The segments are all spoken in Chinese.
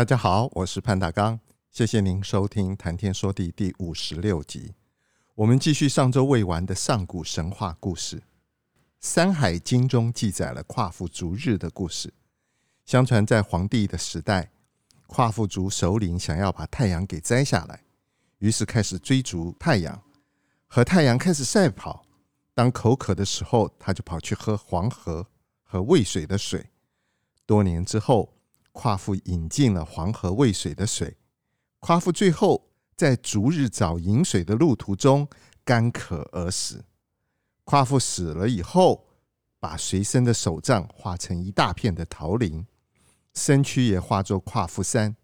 大家好，我是潘大刚，谢谢您收听《谈天说地》第五十六集。我们继续上周未完的上古神话故事，《山海经》中记载了夸父逐日的故事。相传在黄帝的时代，夸父族首领想要把太阳给摘下来。于是开始追逐太阳，和太阳开始赛跑。当口渴的时候，他就跑去喝黄河和渭水的水。多年之后，夸父饮尽了黄河、渭水的水，夸父最后在逐日找饮水的路途中干渴而死。夸父死了以后，把随身的手杖化成一大片的桃林，身躯也化作夸父山。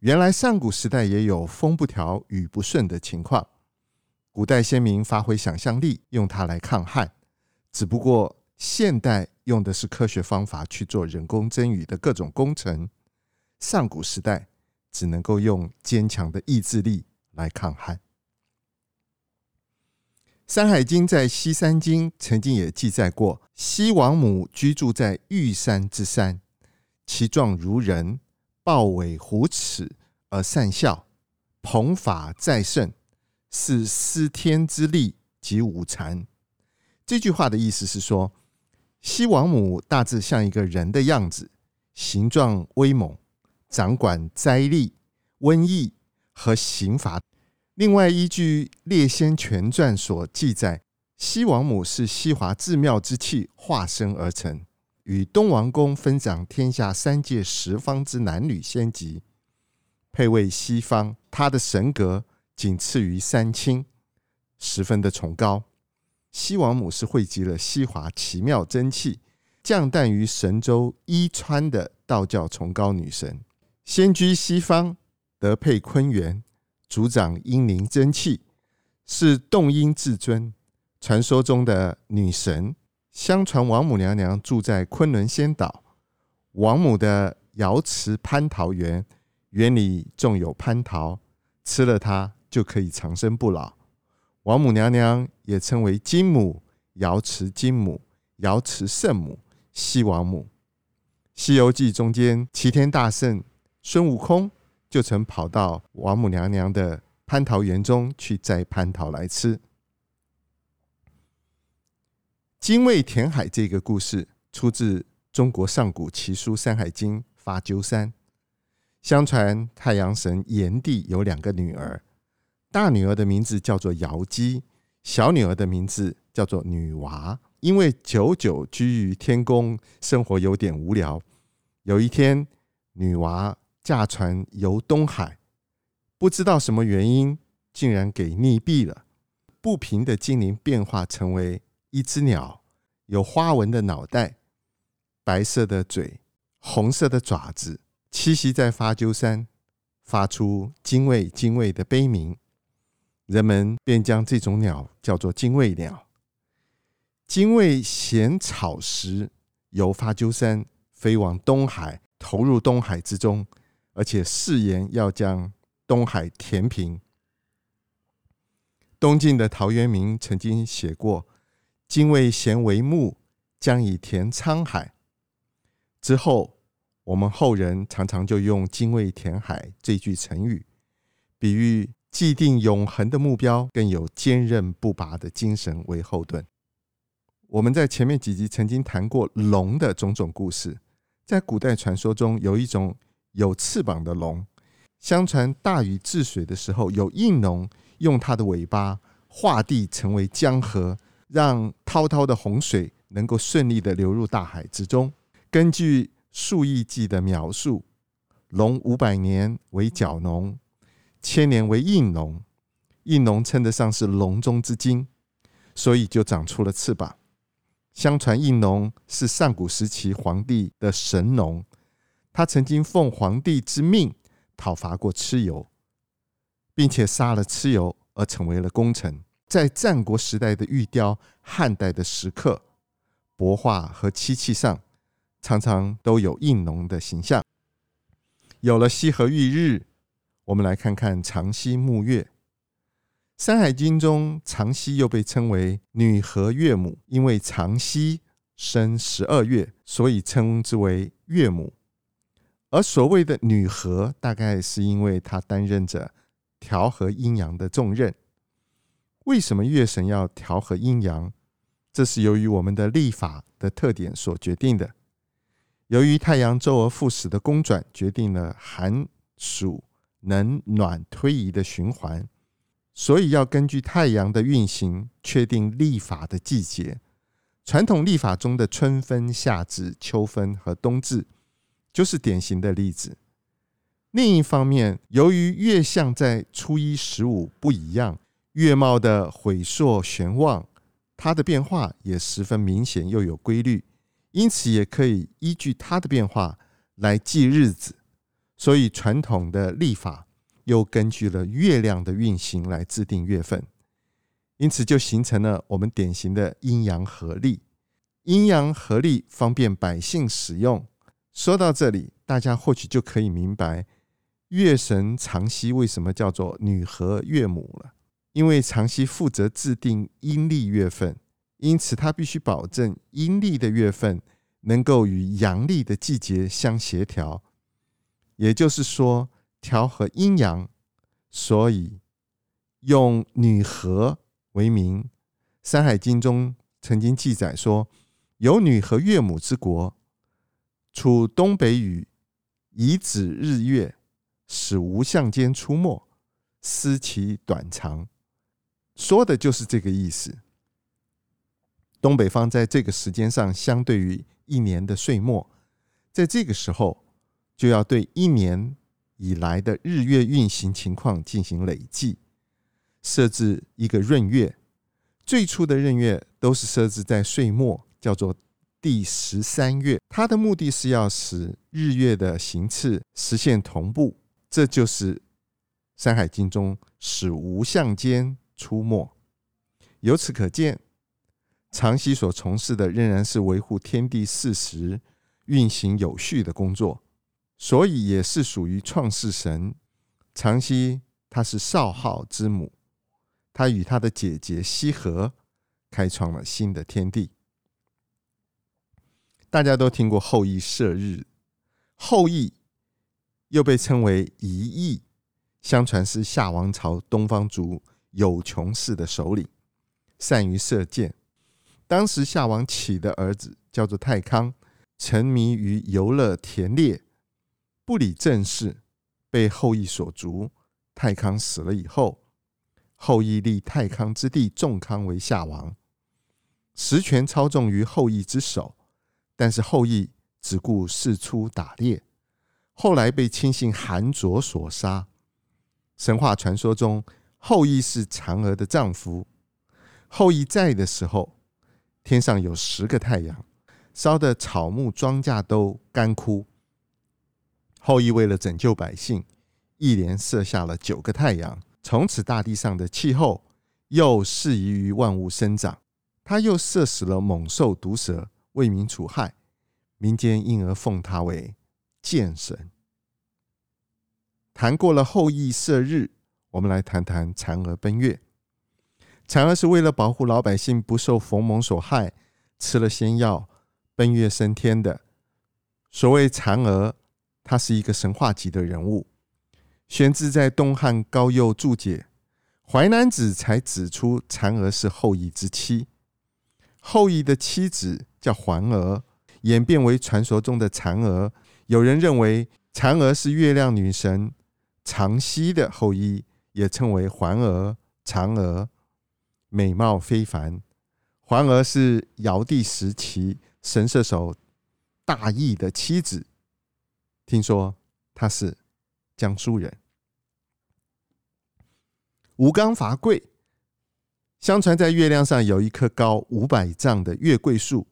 原来上古时代也有风不调、雨不顺的情况。古代先民发挥想象力，用它来抗旱。只不过现代用的是科学方法去做人工增雨的各种工程。上古时代只能够用坚强的意志力来抗旱。《山海经》在西山经曾经也记载过：西王母居住在玉山之山，其状如人。豹尾虎齿而善笑，蓬发在盛，是司天之力及五残。这句话的意思是说，西王母大致像一个人的样子，形状威猛，掌管灾厉、瘟疫和刑罚。另外，依据《列仙全传》所记载，西王母是西华至妙之气化身而成。与东王公分掌天下三界十方之男女仙籍，配位西方。他的神格仅次于三清，十分的崇高。西王母是汇集了西华奇妙真气，降诞于神州伊川的道教崇高女神。仙居西方，德配坤元，主掌阴灵真气，是动阴至尊，传说中的女神。相传王母娘娘住在昆仑仙岛，王母的瑶池蟠桃园，园里种有蟠桃，吃了它就可以长生不老。王母娘娘也称为金母、瑶池金母、瑶池圣母、西王母。《西游记》中间，齐天大圣孙悟空就曾跑到王母娘娘的蟠桃园中去摘蟠桃来吃。精卫填海这个故事出自中国上古奇书《山海经》发鸠山。相传太阳神炎帝有两个女儿，大女儿的名字叫做瑶姬，小女儿的名字叫做女娃。因为久久居于天宫，生活有点无聊。有一天，女娃驾船游东海，不知道什么原因，竟然给溺毙了。不平的精灵变化成为。一只鸟，有花纹的脑袋，白色的嘴，红色的爪子，栖息在发鸠山，发出“精卫精卫”的悲鸣，人们便将这种鸟叫做精卫鸟。精卫衔草食，由发鸠山飞往东海，投入东海之中，而且誓言要将东海填平。东晋的陶渊明曾经写过。精卫衔为木，将以填沧海。之后，我们后人常常就用“精卫填海”这句成语，比喻既定永恒的目标，更有坚韧不拔的精神为后盾。我们在前面几集曾经谈过龙的种种故事，在古代传说中，有一种有翅膀的龙，相传大禹治水的时候，有应龙用它的尾巴画地成为江河。让滔滔的洪水能够顺利的流入大海之中。根据《数亿记》的描述，龙五百年为角龙，千年为应龙。应龙称得上是龙中之精，所以就长出了翅膀。相传应龙是上古时期皇帝的神农，他曾经奉皇帝之命讨伐过蚩尤，并且杀了蚩尤而成为了功臣。在战国时代的玉雕、汉代的石刻、帛画和漆器上，常常都有应龙的形象。有了羲和玉日，我们来看看长溪沐月。《山海经》中，长溪又被称为女和月母，因为长溪生十二月，所以称之为月母。而所谓的女和，大概是因为她担任着调和阴阳的重任。为什么月神要调和阴阳？这是由于我们的历法的特点所决定的。由于太阳周而复始的公转，决定了寒暑冷暖推移的循环。所以要根据太阳的运行确定历法的季节。传统历法中的春分、夏至、秋分和冬至，就是典型的例子。另一方面，由于月相在初一、十五不一样，月貌的晦朔玄旺，它的变化也十分明显又有规律，因此也可以依据它的变化来记日子。所以传统的历法。又根据了月亮的运行来制定月份，因此就形成了我们典型的阴阳合历。阴阳合历方便百姓使用。说到这里，大家或许就可以明白月神长溪为什么叫做女和月母了。因为长溪负责制定阴历月份，因此他必须保证阴历的月份能够与阳历的季节相协调。也就是说，调和阴阳，所以用女和为名。《山海经》中曾经记载说：“有女和月母之国，处东北隅，以指日月，使无相间出没，思其短长。”说的就是这个意思。东北方在这个时间上，相对于一年的岁末，在这个时候就要对一年。以来的日月运行情况进行累计，设置一个闰月。最初的闰月都是设置在岁末，叫做第十三月。它的目的是要使日月的行次实现同步，这就是《山海经》中使无相间出没。由此可见，长熙所从事的仍然是维护天地四时运行有序的工作。所以也是属于创世神长溪，她是少昊之母，她与她的姐姐羲和开创了新的天地。大家都听过后羿射日，后羿又被称为羿，相传是夏王朝东方族有穷氏的首领，善于射箭。当时夏王启的儿子叫做太康，沉迷于游乐田猎。不理政事，被后羿所逐。太康死了以后，后羿立太康之弟仲康为夏王，实权操纵于后羿之手。但是后羿只顾四出打猎，后来被亲信韩卓所杀。神话传说中，后羿是嫦娥的丈夫。后羿在的时候，天上有十个太阳，烧的草木庄稼都干枯。后羿为了拯救百姓，一连射下了九个太阳，从此大地上的气候又适宜于万物生长。他又射死了猛兽毒蛇，为民除害，民间因而奉他为剑神。谈过了后羿射日，我们来谈谈嫦娥奔月。嫦娥是为了保护老百姓不受逢蒙所害，吃了仙药奔月升天的。所谓嫦娥。他是一个神话级的人物。宣之在东汉高佑注解《淮南子》才指出，嫦娥是后羿之妻。后羿的妻子叫环娥，演变为传说中的嫦娥。有人认为嫦娥是月亮女神长溪的后裔，也称为环娥、嫦娥，美貌非凡。环娥是尧帝时期神射手大羿的妻子。听说他是江苏人。吴刚伐桂，相传在月亮上有一棵高五百丈的月桂树，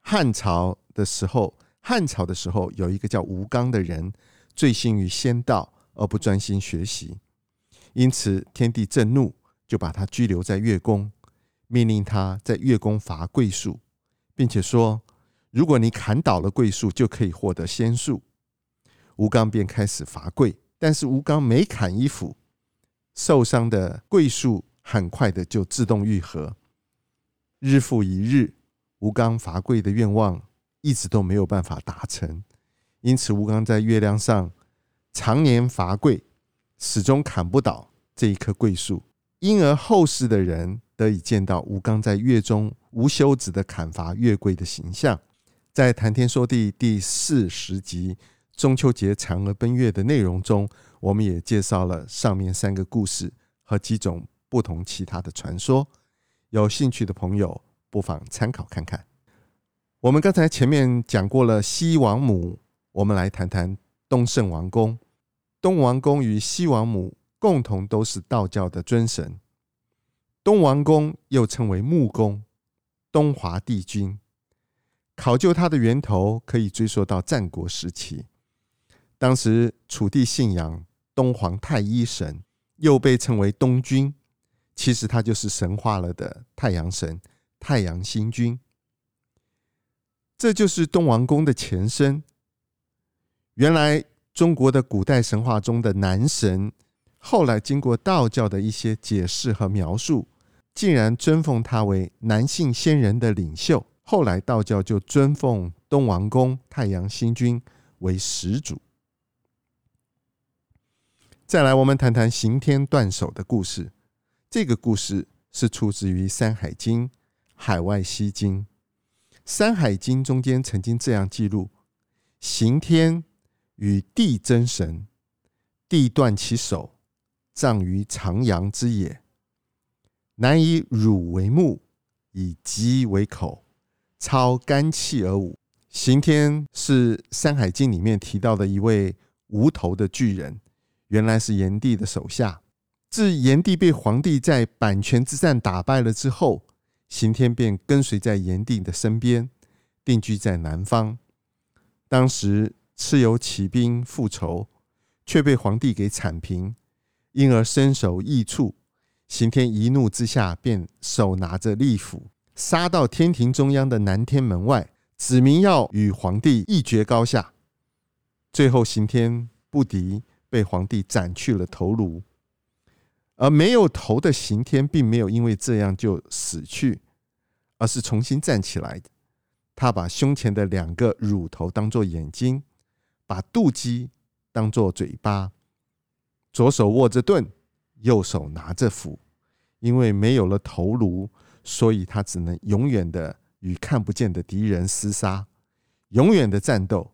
汉朝的时候，汉朝的时候有一个叫吴刚的人，醉心于仙道而不专心学习，因此天帝震怒，就把他拘留在月宫，命令他在月宫伐桂树，并且说：如果你砍倒了桂树，就可以获得仙术。吴刚便开始伐桂，但是吴刚每砍一斧，受伤的桂树很快的就自动愈合。日复一日，吴刚伐桂的愿望一直都没有办法达成，因此吴刚在月亮上常年伐桂，始终砍不倒这一棵桂树。因而后世的人得以见到吴刚在月中无休止的砍伐月桂的形象。在谈天说地第四十集。中秋节嫦娥奔月的内容中，我们也介绍了上面三个故事和几种不同其他的传说。有兴趣的朋友不妨参考看看。我们刚才前面讲过了西王母，我们来谈谈东胜王公。东王公与西王母共同都是道教的尊神。东王公又称为木公，东华帝君。考究他的源头，可以追溯到战国时期。当时楚地信仰东皇太一神，又被称为东君，其实他就是神化了的太阳神太阳星君。这就是东王公的前身。原来中国的古代神话中的男神，后来经过道教的一些解释和描述，竟然尊奉他为男性仙人的领袖。后来道教就尊奉东王公太阳星君为始祖。再来，我们谈谈刑天断手的故事。这个故事是出自于《山海经·海外西经》。《山海经》中间曾经这样记录：刑天与地争神，地断其手，葬于长阳之野。男以乳为目，以鸡为口，操肝气而舞。刑天是《山海经》里面提到的一位无头的巨人。原来是炎帝的手下。自炎帝被黄帝在阪泉之战打败了之后，刑天便跟随在炎帝的身边，定居在南方。当时蚩尤起兵复仇，却被黄帝给铲平，因而身首异处。刑天一怒之下，便手拿着利斧，杀到天庭中央的南天门外，指明要与黄帝一决高下。最后，刑天不敌。被皇帝斩去了头颅，而没有头的刑天并没有因为这样就死去，而是重新站起来。他把胸前的两个乳头当做眼睛，把肚脐当做嘴巴，左手握着盾，右手拿着斧。因为没有了头颅，所以他只能永远的与看不见的敌人厮杀，永远的战斗。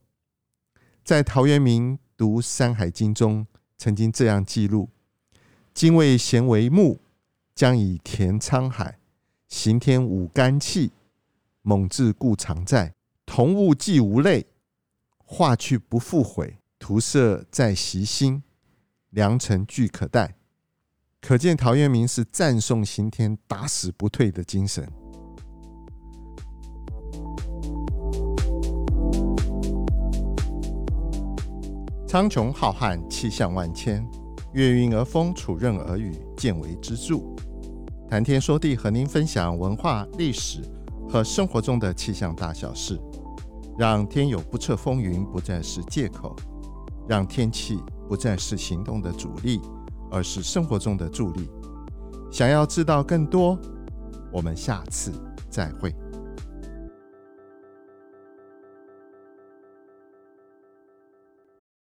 在陶渊明。读《山海经》中曾经这样记录：“精卫衔为木，将以填沧海。刑天舞肝气，猛志故常在。同物既无类，化去不复悔。涂色在袭心，良辰俱可待。”可见陶渊明是赞颂刑天打死不退的精神。苍穹浩瀚，气象万千，月晕而风，础刃而雨，见微知著。谈天说地，和您分享文化、历史和生活中的气象大小事，让天有不测风云不再是借口，让天气不再是行动的阻力，而是生活中的助力。想要知道更多，我们下次再会。